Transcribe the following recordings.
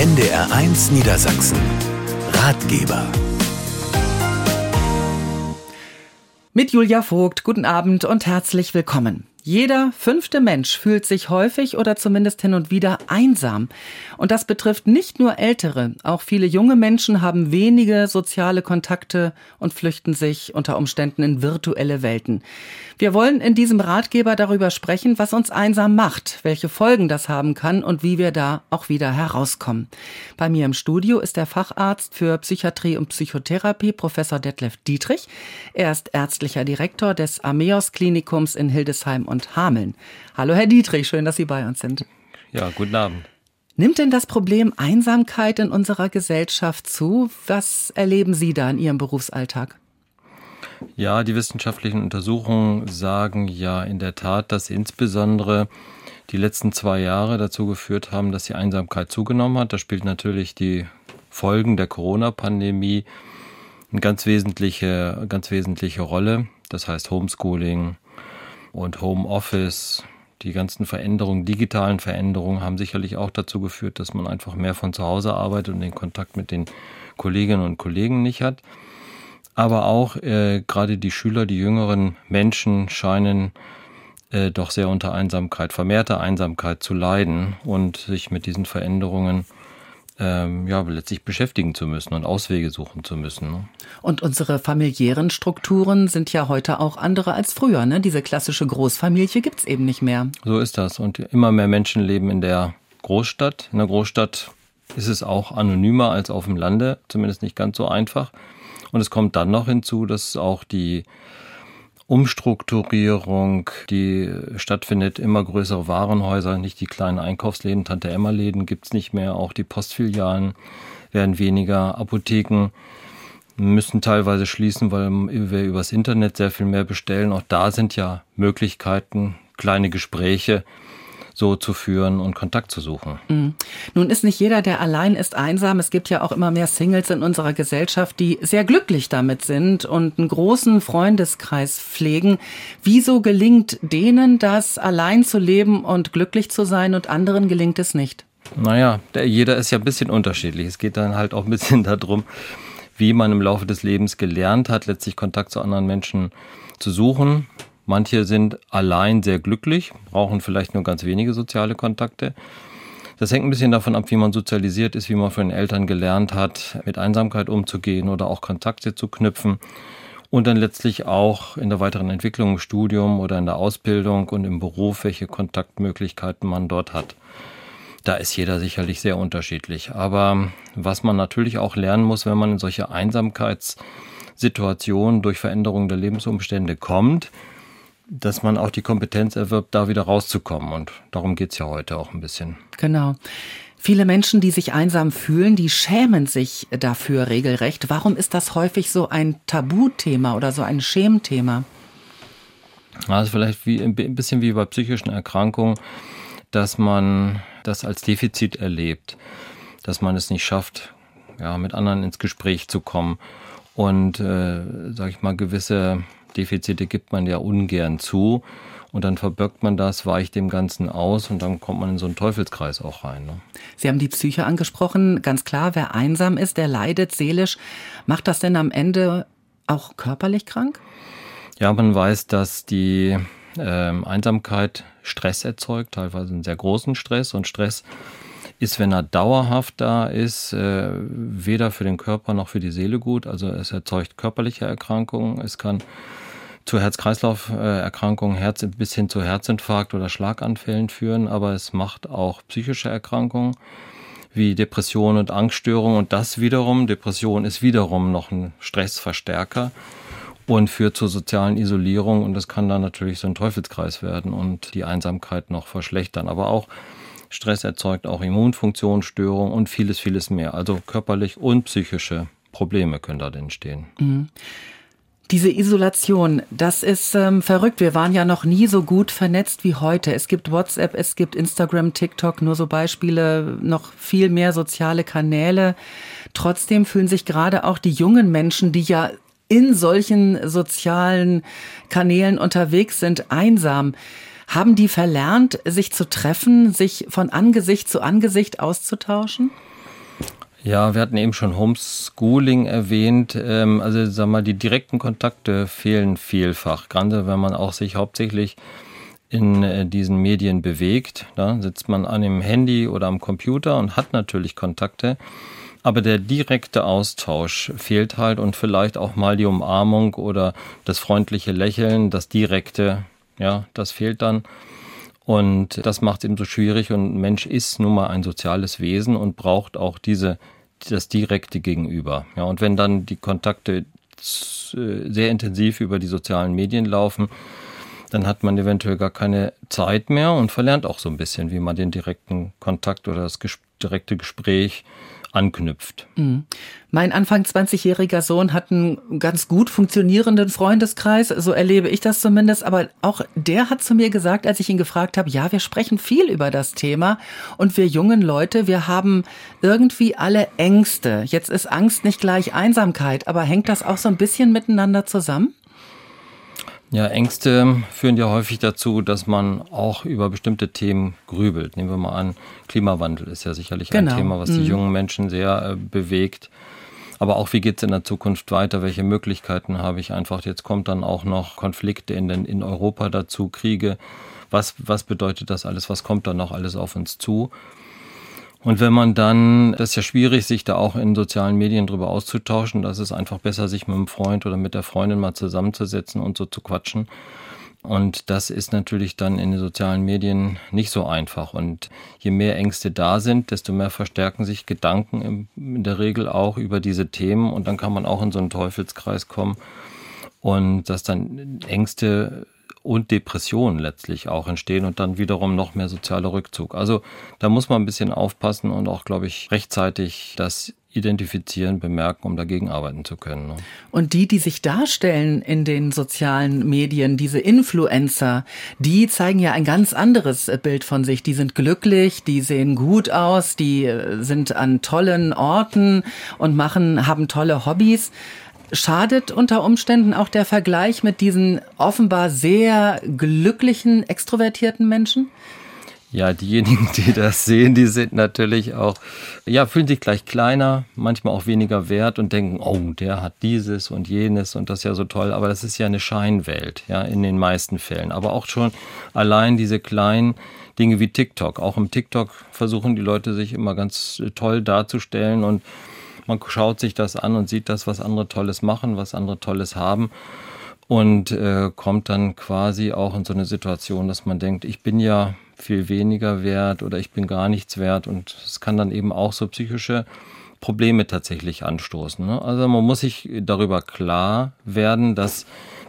NDR1 Niedersachsen. Ratgeber. Mit Julia Vogt, guten Abend und herzlich willkommen. Jeder fünfte Mensch fühlt sich häufig oder zumindest hin und wieder einsam. Und das betrifft nicht nur Ältere. Auch viele junge Menschen haben wenige soziale Kontakte und flüchten sich unter Umständen in virtuelle Welten. Wir wollen in diesem Ratgeber darüber sprechen, was uns einsam macht, welche Folgen das haben kann und wie wir da auch wieder herauskommen. Bei mir im Studio ist der Facharzt für Psychiatrie und Psychotherapie, Professor Detlef Dietrich. Er ist ärztlicher Direktor des Ameos Klinikums in Hildesheim und Hameln. Hallo, Herr Dietrich, schön, dass Sie bei uns sind. Ja, guten Abend. Nimmt denn das Problem Einsamkeit in unserer Gesellschaft zu? Was erleben Sie da in Ihrem Berufsalltag? Ja, die wissenschaftlichen Untersuchungen sagen ja in der Tat, dass insbesondere die letzten zwei Jahre dazu geführt haben, dass die Einsamkeit zugenommen hat. Da spielt natürlich die Folgen der Corona-Pandemie eine ganz wesentliche, ganz wesentliche Rolle. Das heißt Homeschooling und Homeoffice, die ganzen Veränderungen, digitalen Veränderungen haben sicherlich auch dazu geführt, dass man einfach mehr von zu Hause arbeitet und den Kontakt mit den Kolleginnen und Kollegen nicht hat. Aber auch äh, gerade die Schüler, die jüngeren Menschen scheinen äh, doch sehr unter Einsamkeit, vermehrter Einsamkeit zu leiden und sich mit diesen Veränderungen ähm, ja, letztlich beschäftigen zu müssen und Auswege suchen zu müssen. Ne? Und unsere familiären Strukturen sind ja heute auch andere als früher. Ne? Diese klassische Großfamilie gibt's eben nicht mehr. So ist das. Und immer mehr Menschen leben in der Großstadt. In der Großstadt ist es auch anonymer als auf dem Lande, zumindest nicht ganz so einfach. Und es kommt dann noch hinzu, dass auch die Umstrukturierung, die stattfindet, immer größere Warenhäuser, nicht die kleinen Einkaufsläden, Tante-Emma-Läden gibt's nicht mehr, auch die Postfilialen werden weniger, Apotheken müssen teilweise schließen, weil wir übers Internet sehr viel mehr bestellen. Auch da sind ja Möglichkeiten, kleine Gespräche, so zu führen und Kontakt zu suchen. Mhm. Nun ist nicht jeder, der allein ist, einsam. Es gibt ja auch immer mehr Singles in unserer Gesellschaft, die sehr glücklich damit sind und einen großen Freundeskreis pflegen. Wieso gelingt denen das, allein zu leben und glücklich zu sein und anderen gelingt es nicht? Naja, der, jeder ist ja ein bisschen unterschiedlich. Es geht dann halt auch ein bisschen darum, wie man im Laufe des Lebens gelernt hat, letztlich Kontakt zu anderen Menschen zu suchen. Manche sind allein sehr glücklich, brauchen vielleicht nur ganz wenige soziale Kontakte. Das hängt ein bisschen davon ab, wie man sozialisiert ist, wie man von den Eltern gelernt hat, mit Einsamkeit umzugehen oder auch Kontakte zu knüpfen. Und dann letztlich auch in der weiteren Entwicklung im Studium oder in der Ausbildung und im Beruf, welche Kontaktmöglichkeiten man dort hat. Da ist jeder sicherlich sehr unterschiedlich. Aber was man natürlich auch lernen muss, wenn man in solche Einsamkeitssituationen durch Veränderungen der Lebensumstände kommt, dass man auch die Kompetenz erwirbt, da wieder rauszukommen. Und darum geht's ja heute auch ein bisschen. Genau. Viele Menschen, die sich einsam fühlen, die schämen sich dafür regelrecht. Warum ist das häufig so ein Tabuthema oder so ein Schämthema? Also vielleicht wie, ein bisschen wie bei psychischen Erkrankungen, dass man das als Defizit erlebt, dass man es nicht schafft, ja, mit anderen ins Gespräch zu kommen und, äh, sag ich mal, gewisse Defizite gibt man ja ungern zu. Und dann verbirgt man das, weicht dem Ganzen aus und dann kommt man in so einen Teufelskreis auch rein. Ne? Sie haben die Psyche angesprochen. Ganz klar, wer einsam ist, der leidet seelisch. Macht das denn am Ende auch körperlich krank? Ja, man weiß, dass die äh, Einsamkeit Stress erzeugt, teilweise einen sehr großen Stress. Und Stress ist, wenn er dauerhaft da ist, äh, weder für den Körper noch für die Seele gut. Also es erzeugt körperliche Erkrankungen. Es kann zu Herz-Kreislauf-Erkrankungen Herz bis hin zu Herzinfarkt oder Schlaganfällen führen, aber es macht auch psychische Erkrankungen wie Depressionen und Angststörungen und das wiederum, Depression ist wiederum noch ein Stressverstärker und führt zur sozialen Isolierung und das kann dann natürlich so ein Teufelskreis werden und die Einsamkeit noch verschlechtern, aber auch Stress erzeugt auch Immunfunktionsstörungen und vieles, vieles mehr. Also körperlich und psychische Probleme können da entstehen. Mhm. Diese Isolation, das ist ähm, verrückt. Wir waren ja noch nie so gut vernetzt wie heute. Es gibt WhatsApp, es gibt Instagram, TikTok, nur so Beispiele, noch viel mehr soziale Kanäle. Trotzdem fühlen sich gerade auch die jungen Menschen, die ja in solchen sozialen Kanälen unterwegs sind, einsam. Haben die verlernt, sich zu treffen, sich von Angesicht zu Angesicht auszutauschen? Ja, wir hatten eben schon Homeschooling erwähnt. Ähm, also sag mal, die direkten Kontakte fehlen vielfach. Gerade wenn man auch sich hauptsächlich in äh, diesen Medien bewegt. Da sitzt man an dem Handy oder am Computer und hat natürlich Kontakte. Aber der direkte Austausch fehlt halt und vielleicht auch mal die Umarmung oder das freundliche Lächeln, das direkte, ja, das fehlt dann. Und das macht es eben so schwierig. Und ein Mensch ist nun mal ein soziales Wesen und braucht auch diese, das direkte Gegenüber. Ja, und wenn dann die Kontakte äh, sehr intensiv über die sozialen Medien laufen, dann hat man eventuell gar keine Zeit mehr und verlernt auch so ein bisschen, wie man den direkten Kontakt oder das direkte Gespräch anknüpft. Mhm. Mein Anfang 20-jähriger Sohn hat einen ganz gut funktionierenden Freundeskreis, so erlebe ich das zumindest, aber auch der hat zu mir gesagt, als ich ihn gefragt habe, ja, wir sprechen viel über das Thema und wir jungen Leute, wir haben irgendwie alle Ängste. Jetzt ist Angst nicht gleich Einsamkeit, aber hängt das auch so ein bisschen miteinander zusammen? Ja, Ängste führen ja häufig dazu, dass man auch über bestimmte Themen grübelt. Nehmen wir mal an, Klimawandel ist ja sicherlich genau. ein Thema, was die mhm. jungen Menschen sehr äh, bewegt. Aber auch, wie geht es in der Zukunft weiter? Welche Möglichkeiten habe ich einfach? Jetzt kommt dann auch noch Konflikte in, den, in Europa dazu, Kriege. Was, was bedeutet das alles? Was kommt da noch alles auf uns zu? Und wenn man dann, das ist ja schwierig, sich da auch in sozialen Medien drüber auszutauschen, das ist einfach besser, sich mit einem Freund oder mit der Freundin mal zusammenzusetzen und so zu quatschen. Und das ist natürlich dann in den sozialen Medien nicht so einfach. Und je mehr Ängste da sind, desto mehr verstärken sich Gedanken in der Regel auch über diese Themen. Und dann kann man auch in so einen Teufelskreis kommen. Und dass dann Ängste und Depressionen letztlich auch entstehen und dann wiederum noch mehr sozialer Rückzug. Also da muss man ein bisschen aufpassen und auch, glaube ich, rechtzeitig das identifizieren, bemerken, um dagegen arbeiten zu können. Ne? Und die, die sich darstellen in den sozialen Medien, diese Influencer, die zeigen ja ein ganz anderes Bild von sich. Die sind glücklich, die sehen gut aus, die äh, sind an tollen Orten und machen, haben tolle Hobbys. Schadet unter Umständen auch der Vergleich mit diesen offenbar sehr glücklichen, extrovertierten Menschen? Ja, diejenigen, die das sehen, die sind natürlich auch, ja, fühlen sich gleich kleiner, manchmal auch weniger wert und denken, oh, der hat dieses und jenes und das ist ja so toll. Aber das ist ja eine Scheinwelt, ja, in den meisten Fällen. Aber auch schon allein diese kleinen Dinge wie TikTok. Auch im TikTok versuchen die Leute sich immer ganz toll darzustellen und man schaut sich das an und sieht das, was andere Tolles machen, was andere Tolles haben und äh, kommt dann quasi auch in so eine Situation, dass man denkt, ich bin ja viel weniger wert oder ich bin gar nichts wert und es kann dann eben auch so psychische Probleme tatsächlich anstoßen. Ne? Also man muss sich darüber klar werden, dass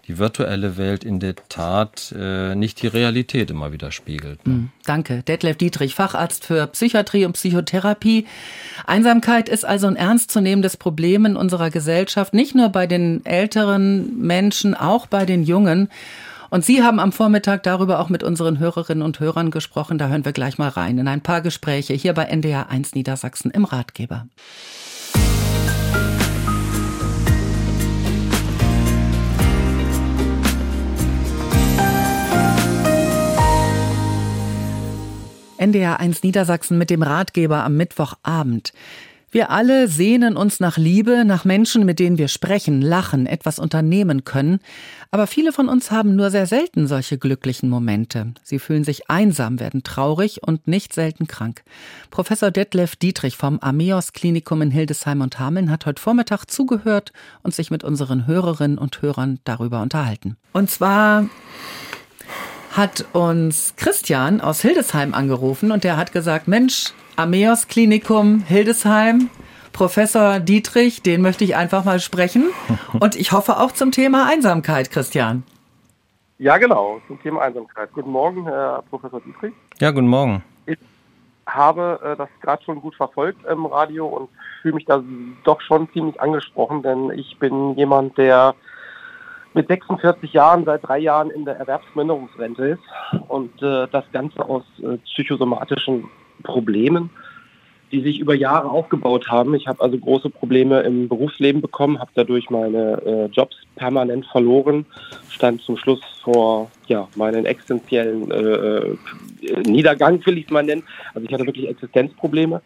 die virtuelle Welt in der Tat äh, nicht die Realität immer widerspiegelt. Ne? Mm, danke. Detlef Dietrich, Facharzt für Psychiatrie und Psychotherapie. Einsamkeit ist also ein ernstzunehmendes Problem in unserer Gesellschaft, nicht nur bei den älteren Menschen, auch bei den Jungen. Und Sie haben am Vormittag darüber auch mit unseren Hörerinnen und Hörern gesprochen. Da hören wir gleich mal rein in ein paar Gespräche hier bei NDR 1 Niedersachsen im Ratgeber. NDR 1 Niedersachsen mit dem Ratgeber am Mittwochabend. Wir alle sehnen uns nach Liebe, nach Menschen, mit denen wir sprechen, lachen, etwas unternehmen können. Aber viele von uns haben nur sehr selten solche glücklichen Momente. Sie fühlen sich einsam, werden traurig und nicht selten krank. Professor Detlef Dietrich vom Ameos Klinikum in Hildesheim und Hameln hat heute Vormittag zugehört und sich mit unseren Hörerinnen und Hörern darüber unterhalten. Und zwar hat uns Christian aus Hildesheim angerufen und der hat gesagt, Mensch, Ameos Klinikum Hildesheim, Professor Dietrich, den möchte ich einfach mal sprechen. Und ich hoffe auch zum Thema Einsamkeit, Christian. Ja, genau, zum Thema Einsamkeit. Guten Morgen, Herr Professor Dietrich. Ja, guten Morgen. Ich habe äh, das gerade schon gut verfolgt im Radio und fühle mich da doch schon ziemlich angesprochen, denn ich bin jemand, der mit 46 Jahren seit drei Jahren in der Erwerbsminderungsrente ist und äh, das Ganze aus äh, psychosomatischen Problemen, die sich über Jahre aufgebaut haben. Ich habe also große Probleme im Berufsleben bekommen, habe dadurch meine äh, Jobs permanent verloren, stand zum Schluss vor ja, meinen existenziellen äh, äh, Niedergang, will ich es mal nennen. Also ich hatte wirklich Existenzprobleme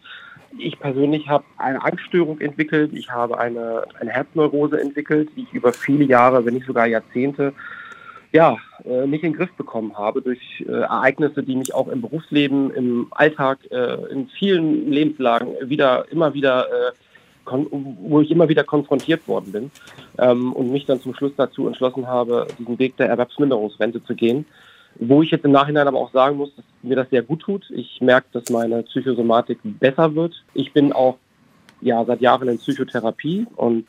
ich persönlich habe eine Angststörung entwickelt, ich habe eine, eine Herzneurose entwickelt, die ich über viele Jahre, wenn nicht sogar Jahrzehnte, ja, äh, nicht in den Griff bekommen habe durch äh, Ereignisse, die mich auch im Berufsleben, im Alltag, äh, in vielen Lebenslagen wieder, immer wieder, wo ich immer wieder konfrontiert worden bin ähm, und mich dann zum Schluss dazu entschlossen habe, diesen Weg der Erwerbsminderungsrente zu gehen. Wo ich jetzt im Nachhinein aber auch sagen muss, dass mir das sehr gut tut. Ich merke, dass meine Psychosomatik besser wird. Ich bin auch ja seit Jahren in Psychotherapie und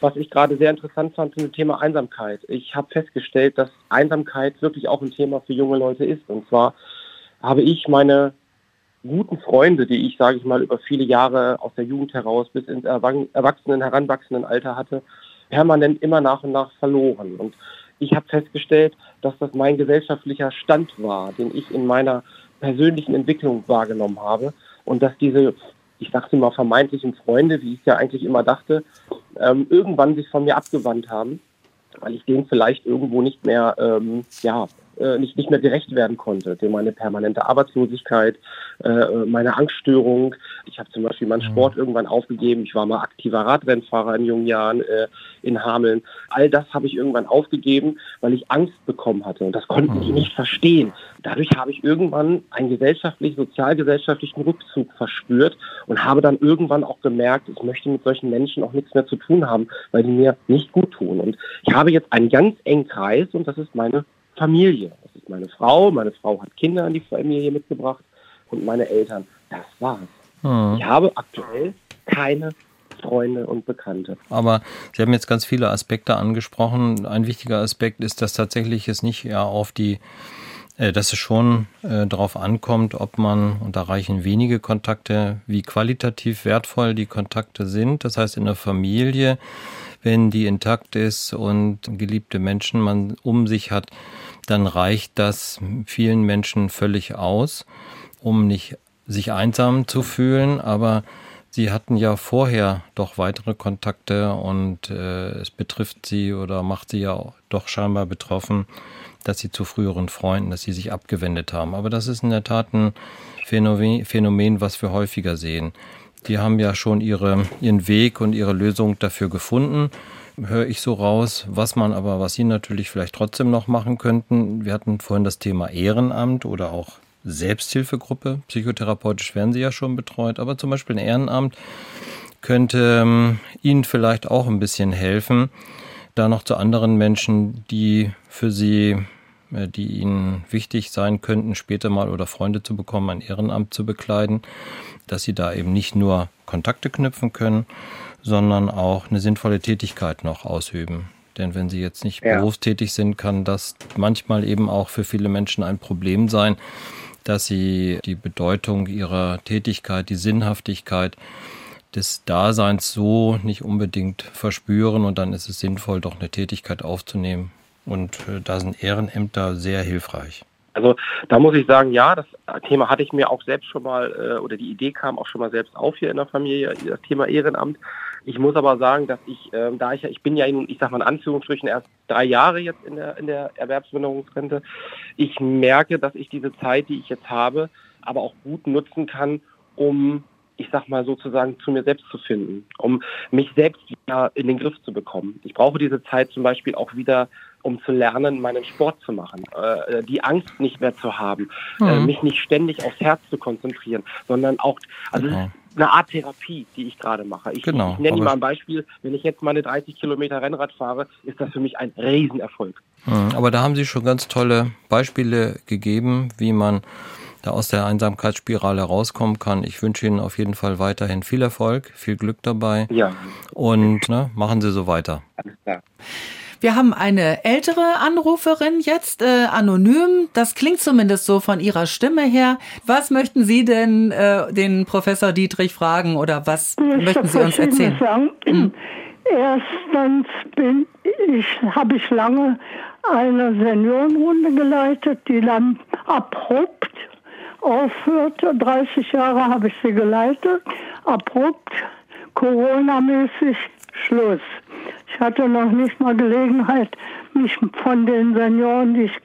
was ich gerade sehr interessant fand zum Thema Einsamkeit. Ich habe festgestellt, dass Einsamkeit wirklich auch ein Thema für junge Leute ist. Und zwar habe ich meine guten Freunde, die ich, sage ich mal, über viele Jahre aus der Jugend heraus bis ins Erwachsenen, heranwachsenden Alter hatte, permanent immer nach und nach verloren. Und ich habe festgestellt, dass das mein gesellschaftlicher Stand war, den ich in meiner persönlichen Entwicklung wahrgenommen habe. Und dass diese, ich sagte mal, vermeintlichen Freunde, wie ich ja eigentlich immer dachte, ähm, irgendwann sich von mir abgewandt haben, weil ich denen vielleicht irgendwo nicht mehr ähm, ja, äh, nicht, nicht mehr gerecht werden konnte. Dem meine permanente Arbeitslosigkeit, äh, meine Angststörung. Ich habe zum Beispiel meinen mhm. Sport irgendwann aufgegeben. Ich war mal aktiver Radrennfahrer in jungen Jahren äh, in Hameln. All das habe ich irgendwann aufgegeben, weil ich Angst bekommen hatte. Und das konnten mhm. die nicht verstehen. Dadurch habe ich irgendwann einen gesellschaftlich, sozialgesellschaftlichen Rückzug verspürt und habe dann irgendwann auch gemerkt, ich möchte mit solchen Menschen auch nichts mehr zu tun haben, weil die mir nicht gut tun. Und ich habe jetzt einen ganz engen Kreis und das ist meine Familie. Das ist meine Frau, meine Frau hat Kinder in die Familie mitgebracht und meine Eltern. Das war's. Mhm. Ich habe aktuell keine Freunde und Bekannte. Aber Sie haben jetzt ganz viele Aspekte angesprochen. Ein wichtiger Aspekt ist, dass tatsächlich es nicht ja auf die äh, dass es schon äh, darauf ankommt, ob man, und da reichen wenige Kontakte, wie qualitativ wertvoll die Kontakte sind. Das heißt, in der Familie, wenn die intakt ist und geliebte Menschen man um sich hat, dann reicht das vielen Menschen völlig aus, um nicht sich einsam zu fühlen, aber Sie hatten ja vorher doch weitere Kontakte und äh, es betrifft Sie oder macht Sie ja doch scheinbar betroffen, dass Sie zu früheren Freunden, dass Sie sich abgewendet haben. Aber das ist in der Tat ein Phänomen, Phänomen was wir häufiger sehen. Die haben ja schon ihre, ihren Weg und ihre Lösung dafür gefunden höre ich so raus. Was man aber, was Sie natürlich vielleicht trotzdem noch machen könnten, wir hatten vorhin das Thema Ehrenamt oder auch Selbsthilfegruppe. Psychotherapeutisch werden Sie ja schon betreut, aber zum Beispiel ein Ehrenamt könnte ähm, Ihnen vielleicht auch ein bisschen helfen, da noch zu anderen Menschen, die für Sie, äh, die Ihnen wichtig sein könnten, später mal oder Freunde zu bekommen, ein Ehrenamt zu bekleiden, dass Sie da eben nicht nur Kontakte knüpfen können, sondern auch eine sinnvolle Tätigkeit noch ausüben. Denn wenn sie jetzt nicht ja. berufstätig sind, kann das manchmal eben auch für viele Menschen ein Problem sein, dass sie die Bedeutung ihrer Tätigkeit, die Sinnhaftigkeit des Daseins so nicht unbedingt verspüren und dann ist es sinnvoll, doch eine Tätigkeit aufzunehmen. Und äh, da sind Ehrenämter sehr hilfreich. Also da muss ich sagen, ja, das Thema hatte ich mir auch selbst schon mal, äh, oder die Idee kam auch schon mal selbst auf hier in der Familie, das Thema Ehrenamt. Ich muss aber sagen, dass ich, äh, da ich ja, ich bin ja nun, ich sag mal in Anführungsstrichen erst drei Jahre jetzt in der, in der Erwerbsminderungsrente, ich merke, dass ich diese Zeit, die ich jetzt habe, aber auch gut nutzen kann, um ich sag mal sozusagen zu mir selbst zu finden, um mich selbst wieder in den Griff zu bekommen. Ich brauche diese Zeit zum Beispiel auch wieder, um zu lernen, meinen Sport zu machen, äh, die Angst nicht mehr zu haben, äh, mhm. äh, mich nicht ständig aufs Herz zu konzentrieren, sondern auch, also genau eine Art Therapie, die ich gerade mache. Ich, genau, ich nenne Ihnen mal ein Beispiel. Wenn ich jetzt meine 30 Kilometer Rennrad fahre, ist das für mich ein Riesenerfolg. Hm, aber da haben Sie schon ganz tolle Beispiele gegeben, wie man da aus der Einsamkeitsspirale rauskommen kann. Ich wünsche Ihnen auf jeden Fall weiterhin viel Erfolg, viel Glück dabei. Ja. Und ne, machen Sie so weiter. Alles klar. Wir haben eine ältere Anruferin jetzt, äh, anonym. Das klingt zumindest so von ihrer Stimme her. Was möchten Sie denn äh, den Professor Dietrich fragen oder was ich möchten Sie uns erzählen? Sagen. Hm. Erstens bin ich, habe ich lange eine Seniorenrunde geleitet, die dann abrupt aufhörte. 30 Jahre habe ich sie geleitet, abrupt, Corona-mäßig Schluss. Ich hatte noch nicht mal Gelegenheit, mich von den Senioren, die ich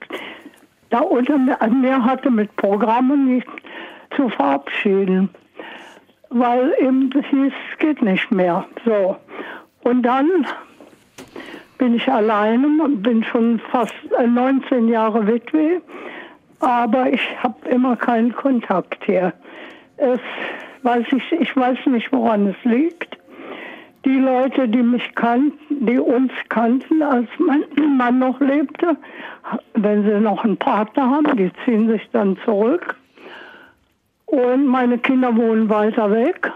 da unter mir hatte, mit Programmen nicht zu verabschieden. weil eben hieß, es geht nicht mehr. So. Und dann bin ich alleine, bin schon fast 19 Jahre Witwe, aber ich habe immer keinen Kontakt hier. Es weiß ich, ich weiß nicht, woran es liegt. Leute, die mich kannten, die uns kannten, als mein Mann noch lebte, wenn sie noch einen Partner haben, die ziehen sich dann zurück. Und meine Kinder wohnen weiter weg.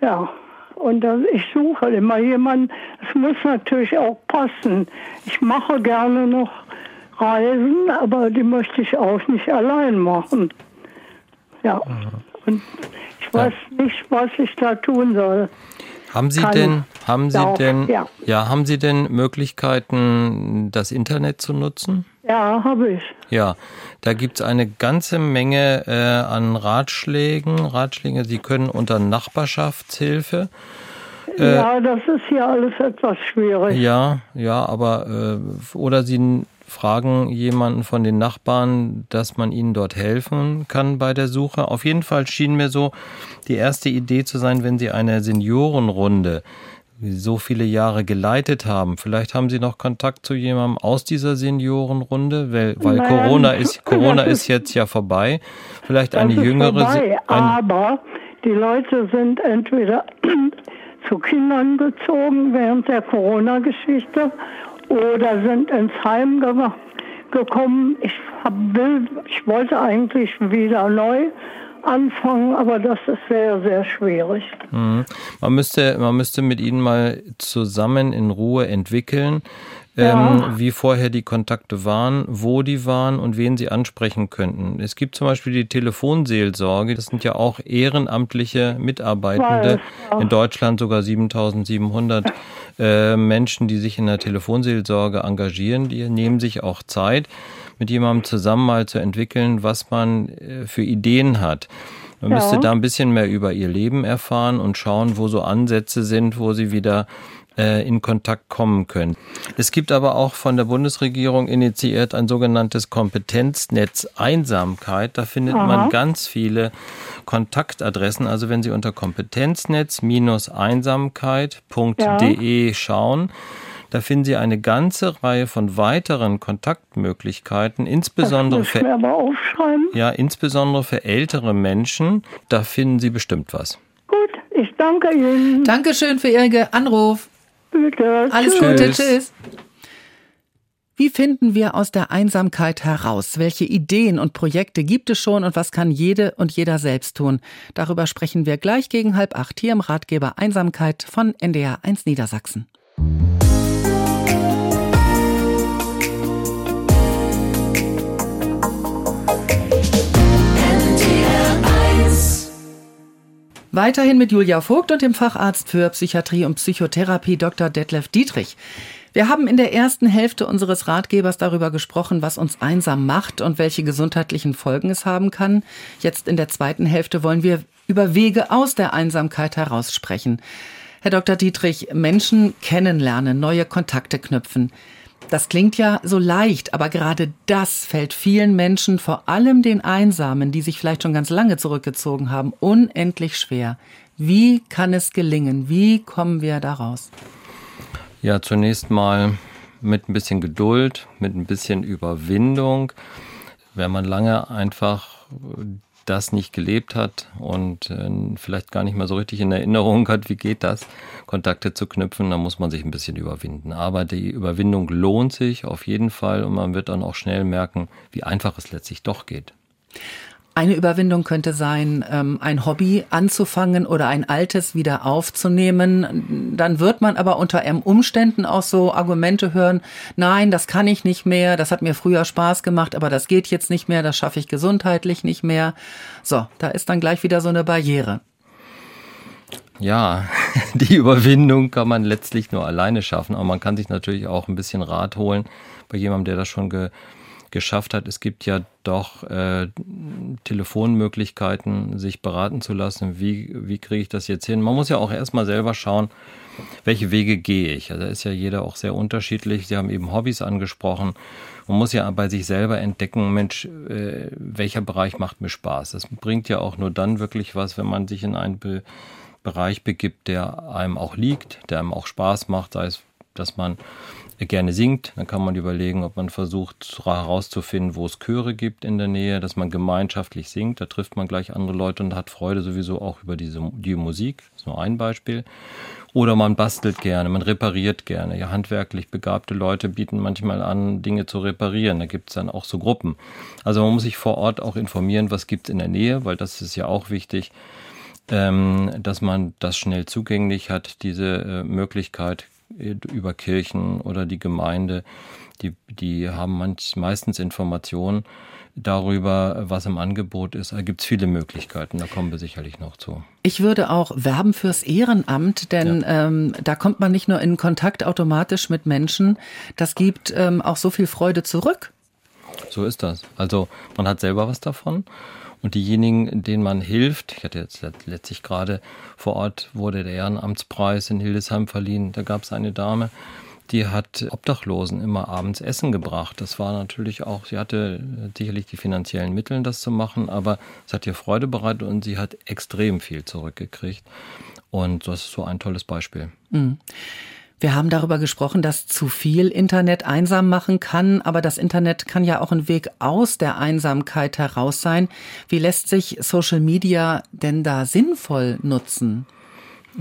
Ja, und ich suche immer jemanden. Es muss natürlich auch passen. Ich mache gerne noch Reisen, aber die möchte ich auch nicht allein machen. Ja, und ich weiß nicht, was ich da tun soll. Haben Sie denn, haben Sie auch, denn, ja. ja, haben Sie denn Möglichkeiten, das Internet zu nutzen? Ja, habe ich. Ja, da gibt's eine ganze Menge äh, an Ratschlägen. Ratschläge, Sie können unter Nachbarschaftshilfe. Äh, ja, das ist hier alles etwas schwierig. Ja, ja, aber äh, oder Sie fragen jemanden von den Nachbarn, dass man ihnen dort helfen kann bei der Suche. Auf jeden Fall schien mir so die erste Idee zu sein, wenn Sie eine Seniorenrunde so viele Jahre geleitet haben. Vielleicht haben Sie noch Kontakt zu jemandem aus dieser Seniorenrunde, weil, weil Nein, Corona ist Corona das ist jetzt ja vorbei. Vielleicht eine ist jüngere, vorbei, eine, aber die Leute sind entweder zu Kindern gezogen während der Corona-Geschichte oder sind ins Heim ge gekommen. Ich, hab, will, ich wollte eigentlich wieder neu anfangen, aber das ist sehr, sehr schwierig. Mhm. Man müsste, man müsste mit ihnen mal zusammen in Ruhe entwickeln, Ja. ähm, wie vorher die Kontakte waren, wo die waren und wen sie ansprechen könnten. Es gibt zum Beispiel die Telefonseelsorge. Das sind ja auch ehrenamtliche Mitarbeitende Weiß, ja. in Deutschland, sogar 7700 äh, Menschen, die sich in der Telefonseelsorge engagieren. Die nehmen sich auch Zeit, mit jemandem zusammen mal zu entwickeln, was man äh, für Ideen hat. Man Ja. müsste da ein bisschen mehr über ihr Leben erfahren und schauen, wo so Ansätze sind, wo sie wieder äh, in Kontakt kommen können. Es gibt aber auch von der Bundesregierung initiiert ein sogenanntes Kompetenznetz Einsamkeit. Da findet Aha. man ganz viele Kontaktadressen. Also wenn Sie unter kompetenznetz-einsamkeit.de schauen, da finden Sie eine ganze Reihe von weiteren Kontaktmöglichkeiten, insbesondere für ja, insbesondere für ältere Menschen, da finden Sie bestimmt was. Gut, ich danke Ihnen. Dankeschön für Ihren Anruf. Bitte. Alles Tschüss. Gute, Tschüss. tschüss. Wie finden wir aus der Einsamkeit heraus? Welche Ideen und Projekte gibt es schon und was kann jede und jeder selbst tun? Darüber sprechen wir gleich gegen halb acht hier im Ratgeber Einsamkeit von NDR 1 Niedersachsen. Weiterhin mit Julia Vogt und dem Facharzt für Psychiatrie und Psychotherapie Dr. Detlef Dietrich. Wir haben in der ersten Hälfte unseres Ratgebers darüber gesprochen, was uns einsam macht und welche gesundheitlichen Folgen es haben kann. Jetzt in der zweiten Hälfte wollen wir über Wege aus der Einsamkeit heraus sprechen. Herr Dr. Dietrich, Menschen kennenlernen, neue Kontakte knüpfen. Das klingt ja so leicht, aber gerade das fällt vielen Menschen, vor allem den Einsamen, die sich vielleicht schon ganz lange zurückgezogen haben, unendlich schwer. Wie kann es gelingen? Wie kommen wir da raus? Ja, zunächst mal mit ein bisschen Geduld, mit ein bisschen Überwindung. Wenn man lange einfach das nicht gelebt hat und äh, vielleicht gar nicht mal so richtig in Erinnerung hat, wie geht das, Kontakte zu knüpfen, dann muss man sich ein bisschen überwinden. Aber die Überwindung lohnt sich auf jeden Fall und man wird dann auch schnell merken, wie einfach es letztlich doch geht. Eine Überwindung könnte sein, ähm, ein Hobby anzufangen oder ein altes wieder aufzunehmen. Dann wird man aber unter Umständen auch so Argumente hören, nein, das kann ich nicht mehr, das hat mir früher Spaß gemacht, aber das geht jetzt nicht mehr, das schaffe ich gesundheitlich nicht mehr. So, da ist dann gleich wieder so eine Barriere. Ja, die Überwindung kann man letztlich nur alleine schaffen, aber man kann sich natürlich auch ein bisschen Rat holen bei jemandem, der das schon ge geschafft hat. Es gibt ja doch äh, Telefonmöglichkeiten, sich beraten zu lassen. Wie, wie kriege ich das jetzt hin? Man muss ja auch erstmal selber schauen, welche Wege gehe ich? Also da ist ja jeder auch sehr unterschiedlich. Sie haben eben Hobbys angesprochen. Man muss ja bei sich selber entdecken, Mensch, äh, welcher Bereich macht mir Spaß? Das bringt ja auch nur dann wirklich was, wenn man sich in einen Be Bereich begibt, der einem auch liegt, der einem auch Spaß macht, sei es, dass man gerne singt, dann kann man überlegen, ob man versucht herauszufinden, wo es Chöre gibt in der Nähe, dass man gemeinschaftlich singt. Da trifft man gleich andere Leute und hat Freude sowieso auch über diese die Musik. Das ist nur ein Beispiel. Oder man bastelt gerne, man repariert gerne. Ja, handwerklich begabte Leute bieten manchmal an, Dinge zu reparieren. Da gibt es dann auch so Gruppen. Also man muss sich vor Ort auch informieren, was gibt es in der Nähe, weil das ist ja auch wichtig, ähm, dass man das schnell zugänglich hat, diese äh, Möglichkeit über Kirchen oder die Gemeinde. Die, die haben manch, meistens Informationen darüber, was im Angebot ist. Da gibt es viele Möglichkeiten, da kommen wir sicherlich noch zu. Ich würde auch werben fürs Ehrenamt, denn ja. ähm, da kommt man nicht nur in Kontakt automatisch mit Menschen, das gibt ähm, auch so viel Freude zurück. So ist das. Also man hat selber was davon. Und diejenigen, denen man hilft, ich hatte jetzt letztlich gerade vor Ort, wurde der Ehrenamtspreis in Hildesheim verliehen, da gab es eine Dame, die hat Obdachlosen immer abends Essen gebracht. Das war natürlich auch, sie hatte sicherlich die finanziellen Mittel, das zu machen, aber es hat ihr Freude bereitet und sie hat extrem viel zurückgekriegt. Und das ist so ein tolles Beispiel. Mhm. Wir haben darüber gesprochen, dass zu viel Internet einsam machen kann, aber das Internet kann ja auch ein Weg aus der Einsamkeit heraus sein. Wie lässt sich Social Media denn da sinnvoll nutzen?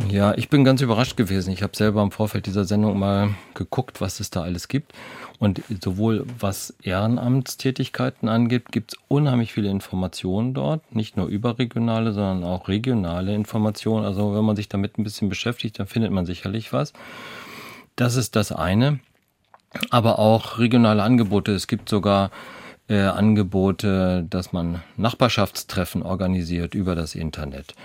Ja, ich bin ganz überrascht gewesen. Ich habe selber im Vorfeld dieser Sendung mal geguckt, was es da alles gibt. Und sowohl was Ehrenamtstätigkeiten angeht, gibt es unheimlich viele Informationen dort. Nicht nur überregionale, sondern auch regionale Informationen. Also wenn man sich damit ein bisschen beschäftigt, dann findet man sicherlich was. Das ist das eine. Aber auch regionale Angebote. Es gibt sogar äh, Angebote, dass man Nachbarschaftstreffen organisiert über das Internet.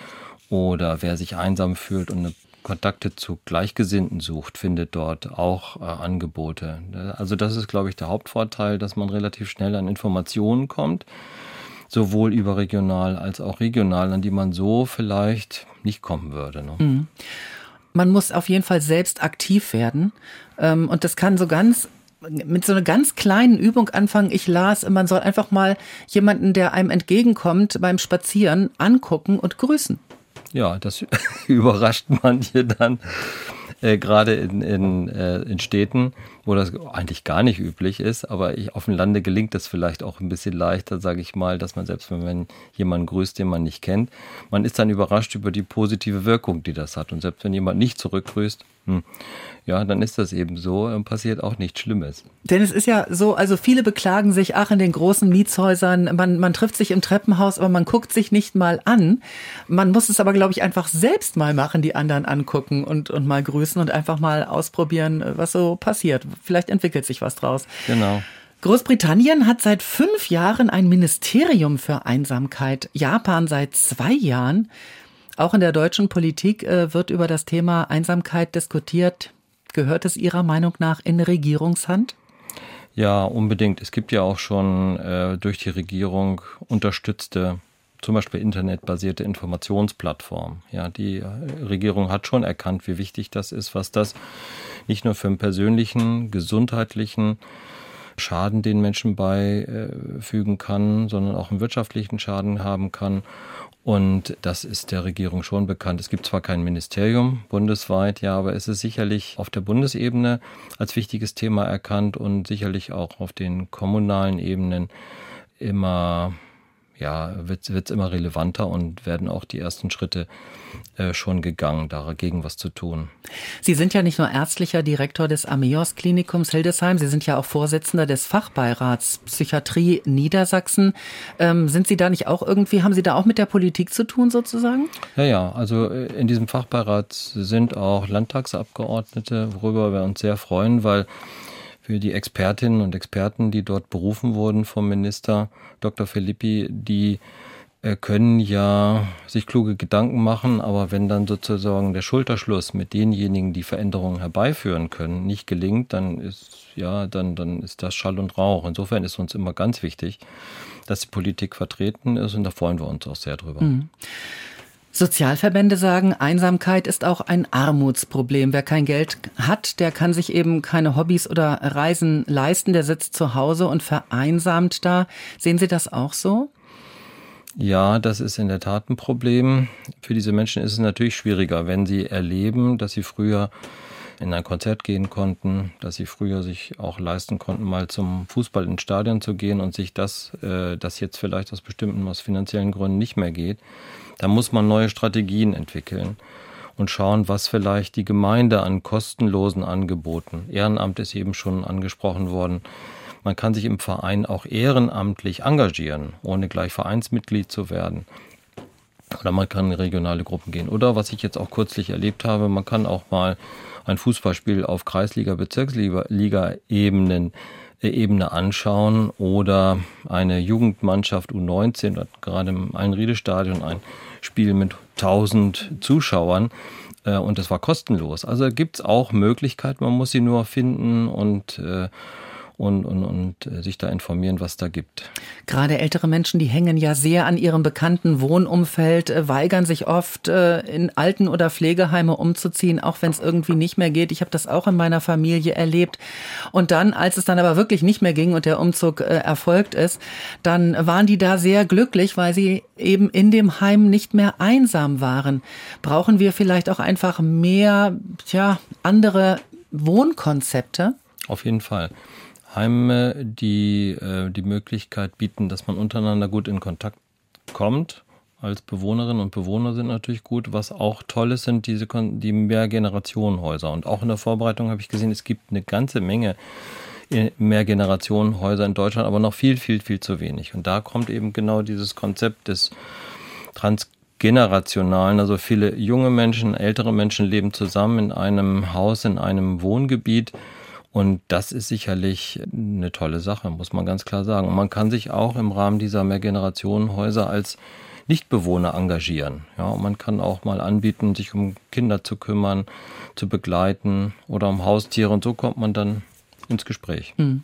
Oder wer sich einsam fühlt und eine Kontakte zu Gleichgesinnten sucht, findet dort auch äh, Angebote. Also das ist, glaube ich, der Hauptvorteil, dass man relativ schnell an Informationen kommt, sowohl überregional als auch regional, an die man so vielleicht nicht kommen würde. Ne? Mhm. Man muss auf jeden Fall selbst aktiv werden. Ähm, und das kann so ganz mit so einer ganz kleinen Übung anfangen. Ich las, man soll einfach mal jemanden, der einem entgegenkommt beim Spazieren, angucken und grüßen ja, das überrascht manche dann, äh, gerade in, in, äh, in Städten, wo das eigentlich gar nicht üblich ist. Aber ich, auf dem Lande gelingt das vielleicht auch ein bisschen leichter, sage ich mal, dass man selbst, wenn man jemanden grüßt, den man nicht kennt, man ist dann überrascht über die positive Wirkung, die das hat. Und selbst wenn jemand nicht zurückgrüßt, hm, ja, dann ist das eben so und passiert auch nichts Schlimmes. Denn es ist ja so, also viele beklagen sich, ach, in den großen Mietshäusern, man, man trifft sich im Treppenhaus, aber man guckt sich nicht mal an. Man muss es aber, glaube ich, einfach selbst mal machen, die anderen angucken und, und mal grüßen und einfach mal ausprobieren, was so passiert. Vielleicht entwickelt sich was draus. Genau. Großbritannien hat seit fünf Jahren ein Ministerium für Einsamkeit, Japan seit zwei Jahren. Auch in der deutschen Politik äh, wird über das Thema Einsamkeit diskutiert. Gehört es Ihrer Meinung nach in Regierungshand? Ja, unbedingt. Es gibt ja auch schon äh, durch die Regierung unterstützte, zum Beispiel internetbasierte Informationsplattformen. Ja, die äh, Regierung hat schon erkannt, wie wichtig das ist, was das nicht nur für einen persönlichen, gesundheitlichen Schaden den Menschen beifügen kann, sondern auch einen wirtschaftlichen Schaden haben kann. Und das ist der Regierung schon bekannt. Es gibt zwar kein Ministerium bundesweit, ja, aber es ist sicherlich auf der Bundesebene als wichtiges Thema erkannt und sicherlich auch auf den kommunalen Ebenen immer ja, wird es immer relevanter und werden auch die ersten Schritte äh, schon gegangen, dagegen was zu tun. Sie sind ja nicht nur ärztlicher Direktor des Ameos Klinikums Hildesheim, Sie sind ja auch Vorsitzender des Fachbeirats Psychiatrie Niedersachsen. Ähm, sind Sie da nicht auch irgendwie, haben Sie da auch mit der Politik zu tun sozusagen? Ja, ja, also äh, in diesem Fachbeirat sind auch Landtagsabgeordnete, worüber wir uns sehr freuen, weil für die Expertinnen und Experten, die dort berufen wurden vom Minister Dr. Filippi, die äh, können ja sich kluge Gedanken machen, aber wenn dann sozusagen der Schulterschluss mit denjenigen, die Veränderungen herbeiführen können, nicht gelingt, dann ist ja, dann, dann ist das Schall und Rauch. Insofern ist uns immer ganz wichtig, dass die Politik vertreten ist und da freuen wir uns auch sehr drüber. Mhm. Sozialverbände sagen, Einsamkeit ist auch ein Armutsproblem. Wer kein Geld hat, der kann sich eben keine Hobbys oder Reisen leisten, der sitzt zu Hause und vereinsamt da. Sehen Sie das auch so? Ja, das ist in der Tat ein Problem. Für diese Menschen ist es natürlich schwieriger, wenn sie erleben, dass sie früher in ein Konzert gehen konnten, dass sie früher sich auch leisten konnten, mal zum Fußball ins Stadion zu gehen und sich das, äh, das jetzt vielleicht aus bestimmten, aus finanziellen Gründen nicht mehr geht da muss man neue Strategien entwickeln und schauen, was vielleicht die Gemeinde an kostenlosen Angeboten, Ehrenamt ist eben schon angesprochen worden, man kann sich im Verein auch ehrenamtlich engagieren, ohne gleich Vereinsmitglied zu werden. Oder man kann in regionale Gruppen gehen. Oder was ich jetzt auch kürzlich erlebt habe, man kann auch mal ein Fußballspiel auf Kreisliga, Bezirksliga-Ebenen Ebene anschauen oder eine Jugendmannschaft U19 hat gerade im Einriede-Stadion ein Spiel mit 1000 Zuschauern äh, und das war kostenlos. Also gibt es auch Möglichkeiten, man muss sie nur finden und äh, und, und, und äh, sich da informieren, was da gibt. Gerade ältere Menschen, die hängen ja sehr an ihrem bekannten Wohnumfeld, äh, weigern sich oft äh, in Alten- oder Pflegeheime umzuziehen, auch wenn es irgendwie nicht mehr geht. Ich habe das auch in meiner Familie erlebt. Und dann, als es dann aber wirklich nicht mehr ging und der Umzug erfolgt ist, dann waren die da sehr glücklich, weil sie eben in dem Heim nicht mehr einsam waren. Brauchen wir vielleicht auch einfach mehr, tja, andere Wohnkonzepte? Auf jeden Fall. Heime, die äh, die Möglichkeit bieten, dass man untereinander gut in Kontakt kommt. Als Bewohnerinnen und Bewohner sind natürlich gut. Was auch toll ist, sind diese die Mehrgenerationenhäuser. Und auch in der Vorbereitung habe ich gesehen, es gibt eine ganze Menge äh, Mehrgenerationenhäuser in Deutschland, aber noch viel, viel, viel zu wenig. Und da kommt eben genau dieses Konzept des transgenerationalen, also viele junge Menschen, ältere Menschen leben zusammen in einem Haus, in einem Wohngebiet und das ist sicherlich eine tolle Sache, muss man ganz klar sagen. Und man kann sich auch im Rahmen dieser Mehrgenerationenhäuser als Nichtbewohner engagieren. Ja, und man kann auch mal anbieten, sich um Kinder zu kümmern, zu begleiten oder um Haustiere. Und so kommt man dann ins Gespräch. Hm.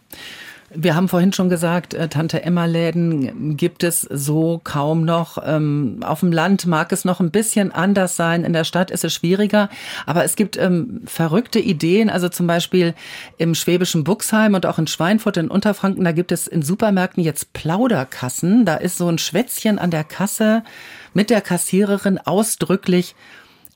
Wir haben vorhin schon gesagt, äh, Tante Emma Läden gibt es so kaum noch. Ähm, auf dem Land mag es noch ein bisschen anders sein. In der Stadt ist es schwieriger. Aber es gibt ähm, verrückte Ideen. Also zum Beispiel im schwäbischen Buxheim und auch in Schweinfurt in Unterfranken, da gibt es in Supermärkten jetzt Plauderkassen. Da ist so ein Schwätzchen an der Kasse mit der Kassiererin ausdrücklich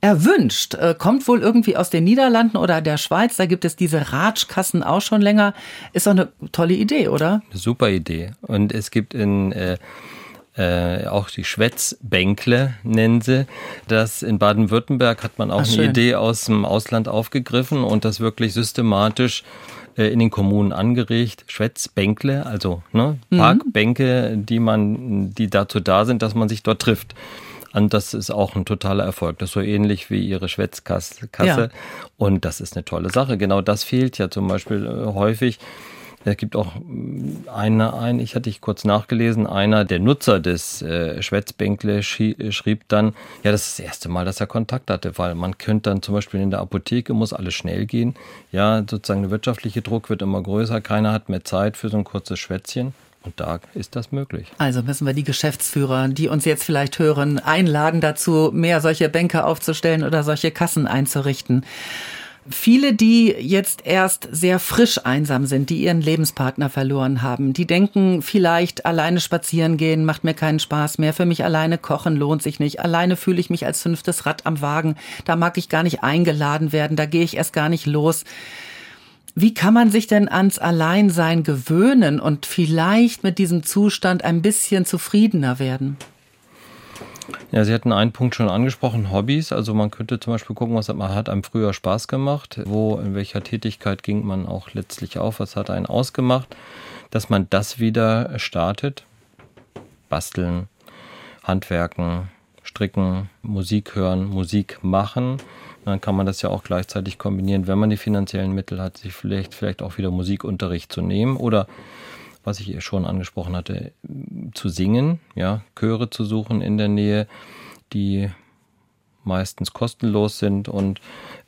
erwünscht. Äh, kommt wohl irgendwie aus den Niederlanden oder der Schweiz. Da gibt es diese Ratschkassen auch schon länger. Ist doch eine tolle Idee, oder? Eine super Idee. Und es gibt in äh, äh, auch die Schwätzbänkle nennen sie. Das in Baden-Württemberg hat man auch Ach, eine schön. Idee aus dem Ausland aufgegriffen und das wirklich systematisch äh, in den Kommunen angeregt. Schwätzbänkle, also ne, mhm. Parkbänke, die man, die dazu da sind, dass man sich dort trifft. Und das ist auch ein totaler Erfolg. Das ist so ähnlich wie ihre Schwätzkasse. Ja. Und das ist eine tolle Sache. Genau das fehlt ja zum Beispiel äh, häufig. Es gibt auch mm, eine, ein, ich hatte ich kurz nachgelesen, einer der Nutzer des äh, Schwätzbänkle schrieb dann, ja, das ist das erste Mal, dass er Kontakt hatte, weil man könnte dann zum Beispiel in der Apotheke, muss alles schnell gehen. Ja, sozusagen der wirtschaftliche Druck wird immer größer, keiner hat mehr Zeit für so ein kurzes Schwätzchen. Und da ist das möglich. Also müssen wir die Geschäftsführer, die uns jetzt vielleicht hören, einladen dazu, mehr solche Bänke aufzustellen oder solche Kassen einzurichten. Viele, die jetzt erst sehr frisch einsam sind, die ihren Lebenspartner verloren haben, die denken vielleicht, alleine spazieren gehen macht mir keinen Spaß mehr, für mich alleine kochen lohnt sich nicht, alleine fühle ich mich als fünftes Rad am Wagen, da mag ich gar nicht eingeladen werden, da gehe ich erst gar nicht los. Wie kann man sich denn ans Alleinsein gewöhnen und vielleicht mit diesem Zustand ein bisschen zufriedener werden? Ja, Sie hatten einen Punkt schon angesprochen, Hobbys. Also man könnte zum Beispiel gucken, was hat man hat einem früher Spaß gemacht, wo, in welcher Tätigkeit ging man auch letztlich auf, was hat einen ausgemacht, dass man das wieder startet. Basteln, Handwerken, Stricken, Musik hören, Musik machen dann kann man das ja auch gleichzeitig kombinieren, wenn man die finanziellen Mittel hat, sich vielleicht, vielleicht auch wieder Musikunterricht zu nehmen oder was ich schon angesprochen hatte, zu singen, ja, Chöre zu suchen in der Nähe, die meistens kostenlos sind und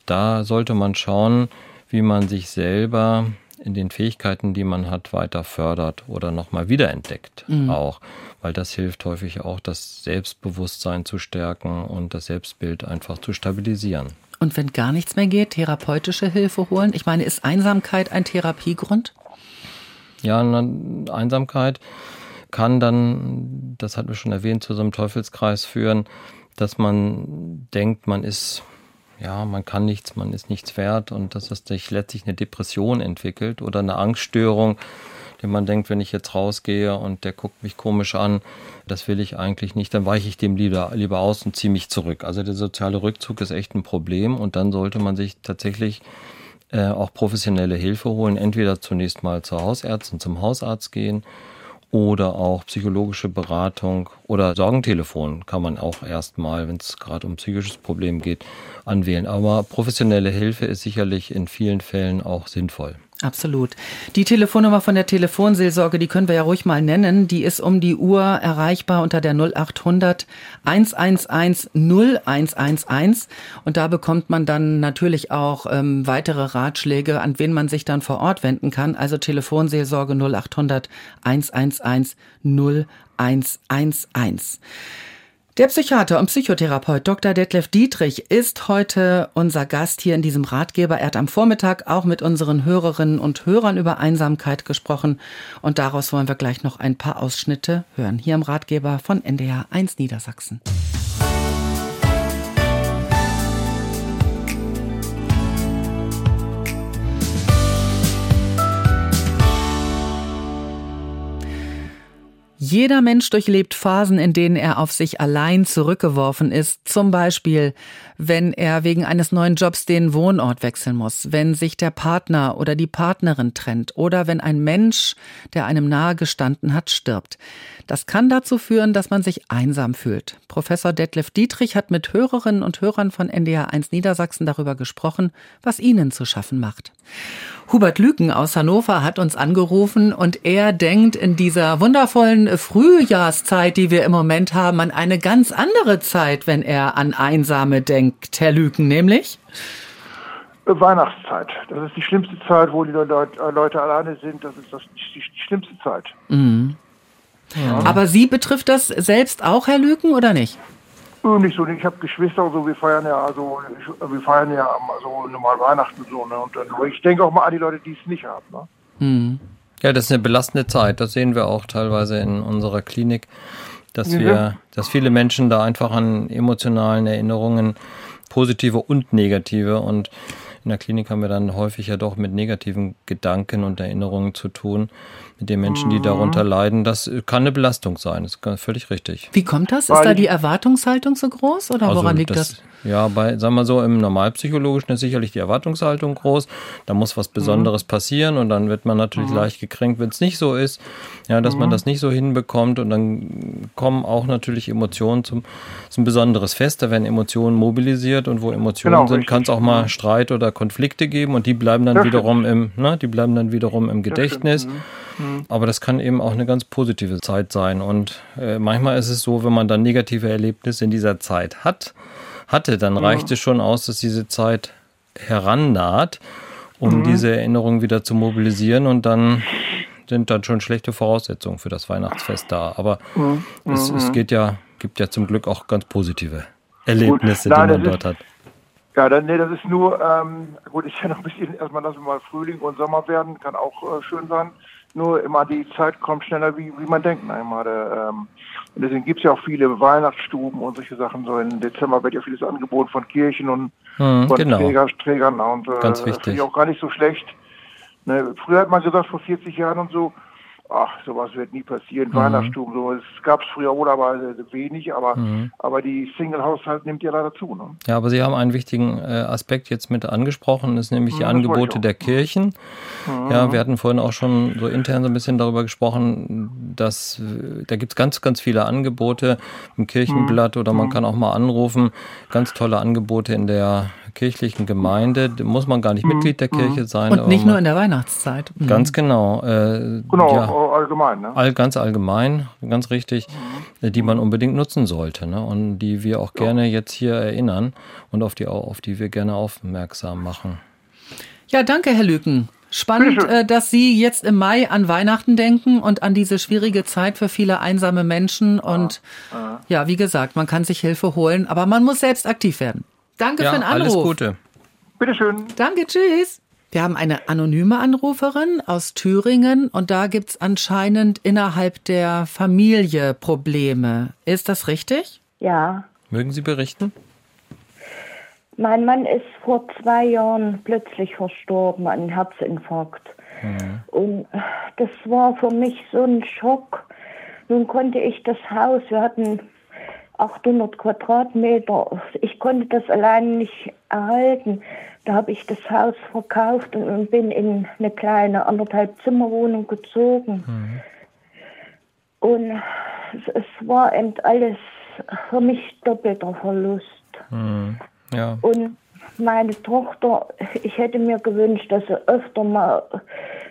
da sollte man schauen, wie man sich selber in den Fähigkeiten, die man hat, weiter fördert oder nochmal wiederentdeckt mhm. auch. Weil das hilft häufig auch, das Selbstbewusstsein zu stärken und das Selbstbild einfach zu stabilisieren. Und wenn gar nichts mehr geht, therapeutische Hilfe holen? Ich meine, ist Einsamkeit ein Therapiegrund? Ja, Einsamkeit kann dann, das hatten wir schon erwähnt, zu so einem Teufelskreis führen, dass man denkt, man ist, ja, man kann nichts, man ist nichts wert und dass es sich letztlich eine Depression entwickelt oder eine Angststörung, die man denkt, wenn ich jetzt rausgehe und der guckt mich komisch an, das will ich eigentlich nicht, dann weiche ich dem lieber, lieber aus und ziehe mich zurück. Also der soziale Rückzug ist echt ein Problem und dann sollte man sich tatsächlich äh, auch professionelle Hilfe holen, entweder zunächst mal zur Hausärztin, zum Hausarzt gehen oder auch psychologische Beratung oder Sorgentelefon kann man auch erstmal, wenn es gerade um psychisches Problem geht, anwählen. Aber professionelle Hilfe ist sicherlich in vielen Fällen auch sinnvoll. Absolut. Die Telefonnummer von der Telefonseelsorge, die können wir ja ruhig mal nennen. Die ist um die Uhr erreichbar unter der 0800 111 0111. Und da bekommt man dann natürlich auch ähm, weitere Ratschläge, an wen man sich dann vor Ort wenden kann. Also Telefonseelsorge 0800 111 0111. Der Psychiater und Psychotherapeut Dr. Detlef Dietrich ist heute unser Gast hier in diesem Ratgeber. Er hat am Vormittag auch mit unseren Hörerinnen und Hörern über Einsamkeit gesprochen und daraus wollen wir gleich noch ein paar Ausschnitte hören. Hier im Ratgeber von NDR 1 Niedersachsen. Jeder Mensch durchlebt Phasen, in denen er auf sich allein zurückgeworfen ist. Zum Beispiel, wenn er wegen eines neuen Jobs den Wohnort wechseln muss, wenn sich der Partner oder die Partnerin trennt oder wenn ein Mensch, der einem nahe gestanden hat, stirbt. Das kann dazu führen, dass man sich einsam fühlt. Professor Detlef Dietrich hat mit Hörerinnen und Hörern von NDR 1 Niedersachsen darüber gesprochen, was ihnen zu schaffen macht. Hubert Lüken aus Hannover hat uns angerufen und er denkt in dieser wundervollen Frühjahrszeit, die wir im Moment haben, an eine ganz andere Zeit, wenn er an Einsame denkt, Herr Lüken, nämlich? Weihnachtszeit. Das ist die schlimmste Zeit, wo die Leute, Leute alleine sind. Das ist das, die, die schlimmste Zeit. Mhm. Ja. Aber Sie betrifft das selbst auch, Herr Lüken, oder nicht? Nicht so, ich habe Geschwister und so, wir feiern ja, also wir feiern ja so normal Weihnachten so, ne? Und dann, ich denke auch mal an die Leute, die es nicht haben. Ne? Hm. Ja, das ist eine belastende Zeit. Das sehen wir auch teilweise in unserer Klinik, dass ja. wir, dass viele Menschen da einfach an emotionalen Erinnerungen, positive und negative und in der Klinik haben wir dann häufig ja doch mit negativen Gedanken und Erinnerungen zu tun, mit den Menschen, die darunter mhm. leiden. Das kann eine Belastung sein, das ist völlig richtig. Wie kommt das? Ist da die Erwartungshaltung so groß oder also woran liegt das, das? Ja, bei, sagen wir so, im Normalpsychologischen ist sicherlich die Erwartungshaltung groß. Da muss was Besonderes mhm. passieren und dann wird man natürlich mhm. leicht gekränkt, wenn es nicht so ist. Ja, dass mhm. man das nicht so hinbekommt und dann kommen auch natürlich Emotionen zum, zum besonderes Fest. Da werden Emotionen mobilisiert und wo Emotionen genau, sind, kann es auch mal Streit oder Konflikte geben und die bleiben dann das wiederum im, ne, die bleiben dann wiederum im Gedächtnis. Mhm. Aber das kann eben auch eine ganz positive Zeit sein. Und äh, manchmal ist es so, wenn man dann negative Erlebnisse in dieser Zeit hat, hatte, dann reicht es schon aus, dass diese Zeit herannaht, um mhm. diese Erinnerung wieder zu mobilisieren und dann sind dann schon schlechte Voraussetzungen für das Weihnachtsfest da. Aber mhm. es, es, geht ja, gibt ja zum Glück auch ganz positive Erlebnisse, Nein, die man dort ist, hat. Ja, dann, nee, das ist nur, ähm, gut, ist ja noch ein bisschen, erstmal lassen wir mal Frühling und Sommer werden, kann auch äh, schön sein. Nur immer die Zeit kommt schneller, wie, wie man denkt. Einmal, ähm, und deswegen gibt es ja auch viele Weihnachtsstuben und solche Sachen. So im Dezember wird ja vieles angeboten von Kirchen und hm, von genau. Träger, Trägern. Und äh, Ganz wichtig. Das finde ich auch gar nicht so schlecht. Ne, früher hat man gesagt, vor 40 Jahren und so, ach, sowas wird nie passieren, mhm. Weihnachtsstuben, so, es gab es früher oder aber wenig, aber, mhm. aber die Single-Haushalt nimmt ja leider zu. Ne? Ja, aber Sie haben einen wichtigen äh, Aspekt jetzt mit angesprochen, das ist nämlich die mhm, Angebote der Kirchen. Mhm. Ja, wir hatten vorhin auch schon so intern so ein bisschen darüber gesprochen, dass äh, da gibt es ganz, ganz viele Angebote im Kirchenblatt mhm. oder man mhm. kann auch mal anrufen, ganz tolle Angebote in der kirchlichen Gemeinde, muss man gar nicht Mitglied der Kirche sein. Und nicht nur in der Weihnachtszeit. Ganz genau. Äh, genau, ja, allgemein. Ne? All, ganz allgemein, ganz richtig, mhm. die man unbedingt nutzen sollte ne? und die wir auch gerne jetzt hier erinnern und auf die, auf die wir gerne aufmerksam machen. Ja, danke, Herr Lüken. Spannend, äh, dass Sie jetzt im Mai an Weihnachten denken und an diese schwierige Zeit für viele einsame Menschen. Und ja, ja wie gesagt, man kann sich Hilfe holen, aber man muss selbst aktiv werden. Danke ja, für den Anruf. Alles Gute. Bitteschön. Danke, tschüss. Wir haben eine anonyme Anruferin aus Thüringen und da gibt es anscheinend innerhalb der Familie Probleme. Ist das richtig? Ja. Mögen Sie berichten? Mein Mann ist vor zwei Jahren plötzlich verstorben an Herzinfarkt. Mhm. Und das war für mich so ein Schock. Nun konnte ich das Haus, wir hatten 800 Quadratmeter, ich konnte das allein nicht erhalten. Da habe ich das Haus verkauft und, bin in eine kleine anderthalb Zimmerwohnung gezogen. Mhm. Und es, es, war eben alles für mich doppelter Verlust. Mhm. Ja. Und meine Tochter, ich hätte mir gewünscht, dass sie öfter mal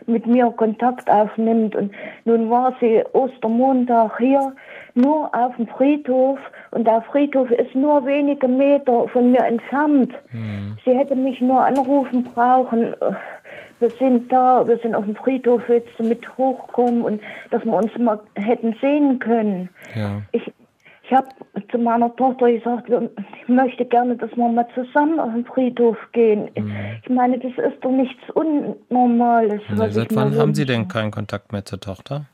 mit mir Kontakt aufnimmt. Und nun war sie Ostermontag hier, nur auf dem Friedhof. Und der Friedhof ist nur wenige Meter von mir entfernt. Mhm. Sie hätte mich nur anrufen brauchen. Wir sind da, wir sind auf dem Friedhof, willst du mit hochkommen und dass wir uns mal hätten sehen können. Ja. Ich, ich habe zu meiner Tochter gesagt, ich möchte gerne, dass wir mal zusammen auf den Friedhof gehen. Mhm. Ich meine, das ist doch nichts Unnormales. Nee, seit wann haben Sie denn keinen Kontakt mehr zur Tochter?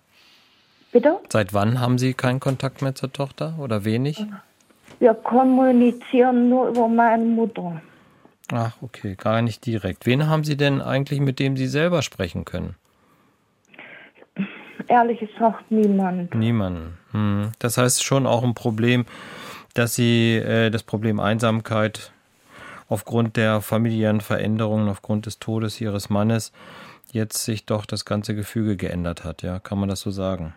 Bitte? Seit wann haben Sie keinen Kontakt mehr zur Tochter oder wenig? Wir kommunizieren nur über meine Mutter. Ach, okay, gar nicht direkt. Wen haben Sie denn eigentlich, mit dem Sie selber sprechen können? ehrlich gesagt niemand. Niemanden. Hm. Das heißt schon auch ein Problem, dass Sie äh, das Problem Einsamkeit aufgrund der familiären Veränderungen, aufgrund des Todes Ihres Mannes, jetzt sich doch das ganze Gefüge geändert hat. Ja, kann man das so sagen?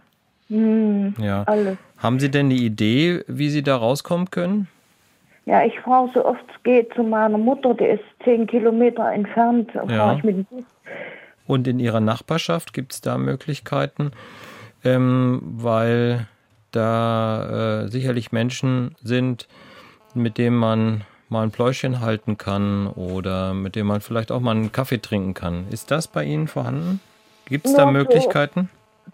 Hm, ja. Alles. Haben Sie denn eine Idee, wie Sie da rauskommen können? Ja, ich fahre so oft es geht zu meiner Mutter, die ist zehn Kilometer entfernt, ja. ich mit dem Bus und in ihrer Nachbarschaft gibt es da Möglichkeiten, ähm, weil da äh, sicherlich Menschen sind, mit denen man mal ein Pläuschen halten kann oder mit denen man vielleicht auch mal einen Kaffee trinken kann. Ist das bei Ihnen vorhanden? Gibt es da Möglichkeiten?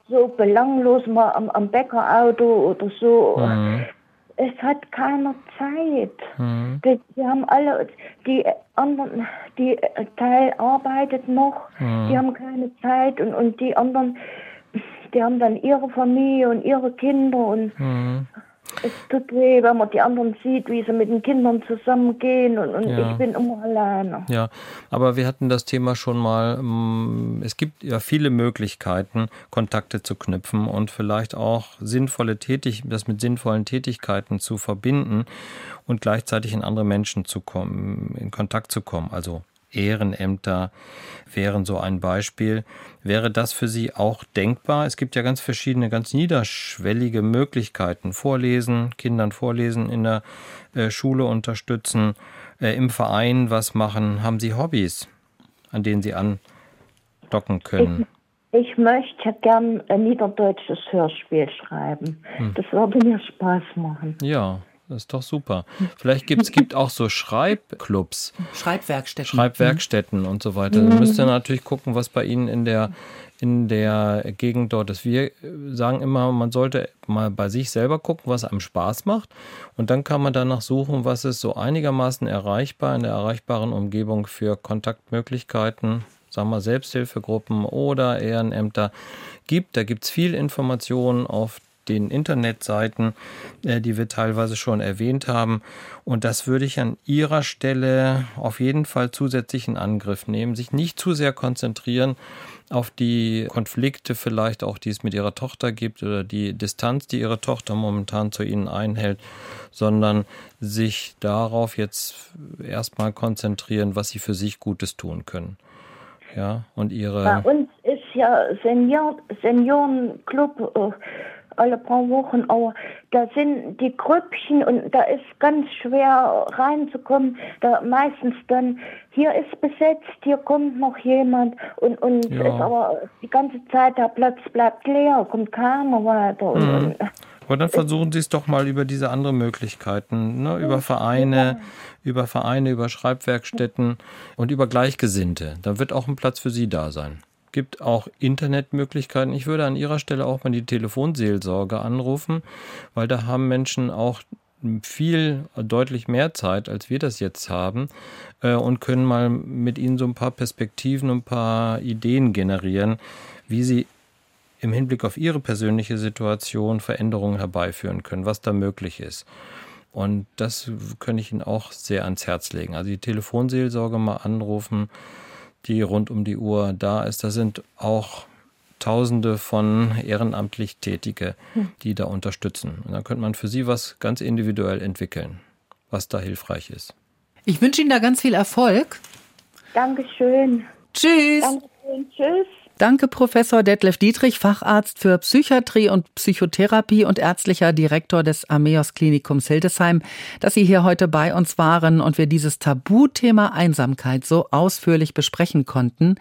So, so belanglos mal am, am Bäckerauto oder so. Mhm es hat keiner Zeit. Mhm. Die, die, haben alle, die anderen, die Teil arbeitet noch, mhm. die haben keine Zeit und, und die anderen, die haben dann ihre Familie und ihre Kinder und mhm. Es tut weh, wenn man die anderen sieht, wie sie mit den Kindern zusammengehen und, und ja. ich bin immer alleine. Ja, aber wir hatten das Thema schon mal. Mm, es gibt ja viele Möglichkeiten, Kontakte zu knüpfen und vielleicht auch sinnvolle Tätig das mit sinnvollen Tätigkeiten zu verbinden und gleichzeitig in andere Menschen zu kommen, in Kontakt zu kommen. Also Ehrenämter wären so ein Beispiel. Wäre das für Sie auch denkbar? Es gibt ja ganz verschiedene, ganz niederschwellige Möglichkeiten. Vorlesen, Kindern vorlesen, in der äh, Schule unterstützen, äh, im Verein was machen. Haben Sie Hobbys, an denen Sie andocken können? Ich, ich möchte gern ein niederdeutsches Hörspiel schreiben. Hm. Das würde mir Spaß machen. Ja, das ist doch super. Vielleicht gibt es auch so Schreibclubs. Schreibwerkstätten. Schreibwerkstätten und so weiter. Mhm. Da müsst ihr natürlich gucken, was bei Ihnen in der, in der Gegend dort ist. Wir sagen immer, man sollte mal bei sich selber gucken, was einem Spaß macht. Und dann kann man danach suchen, was ist so einigermaßen erreichbar in der erreichbaren Umgebung für Kontaktmöglichkeiten, sagen wir Selbsthilfegruppen oder Ehrenämter gibt. Da gibt es viel Informationen auf den Internetseiten, äh, die wir teilweise schon erwähnt haben. Und das würde ich an Ihrer Stelle auf jeden Fall zusätzlich in Angriff nehmen, sich nicht zu sehr konzentrieren auf die Konflikte vielleicht auch, die es mit ihrer Tochter gibt oder die Distanz, die ihre Tochter momentan zu ihnen einhält, sondern sich darauf jetzt erstmal konzentrieren, was sie für sich Gutes tun können. Ja, und ihre. Bei uns ist ja Senior, Seniorenclub äh, alle paar Wochen, aber da sind die Grüppchen und da ist ganz schwer reinzukommen. Da meistens dann, hier ist besetzt, hier kommt noch jemand und, und ja. ist aber die ganze Zeit der Platz bleibt leer, kommt keiner weiter. Mhm. Aber dann versuchen Sie es doch mal über diese anderen Möglichkeiten, ne? über Vereine, über Vereine, über Schreibwerkstätten und über Gleichgesinnte. Da wird auch ein Platz für Sie da sein. Gibt auch Internetmöglichkeiten. Ich würde an Ihrer Stelle auch mal die Telefonseelsorge anrufen, weil da haben Menschen auch viel, deutlich mehr Zeit, als wir das jetzt haben äh, und können mal mit Ihnen so ein paar Perspektiven und ein paar Ideen generieren, wie Sie im Hinblick auf Ihre persönliche Situation Veränderungen herbeiführen können, was da möglich ist. Und das könnte ich Ihnen auch sehr ans Herz legen. Also die Telefonseelsorge mal anrufen, die rund um die Uhr da ist. Da sind auch Tausende von ehrenamtlich Tätige, die da unterstützen. Und dann könnte man für sie was ganz individuell entwickeln, was da hilfreich ist. Ich wünsche Ihnen da ganz viel Erfolg. Dankeschön. Tschüss. Dankeschön. Tschüss. Danke, Professor Detlef Dietrich, Facharzt für Psychiatrie und Psychotherapie und ärztlicher Direktor des Ameos Klinikums Hildesheim, dass Sie hier heute bei uns waren und wir dieses Tabuthema Einsamkeit so ausführlich besprechen konnten.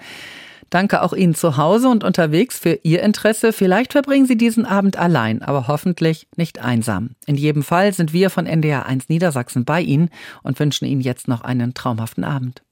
Danke auch Ihnen zu Hause und unterwegs für Ihr Interesse. Vielleicht verbringen Sie diesen Abend allein, aber hoffentlich nicht einsam. In jedem Fall sind wir von NDR 1 Niedersachsen bei Ihnen und wünschen Ihnen jetzt noch einen traumhaften Abend.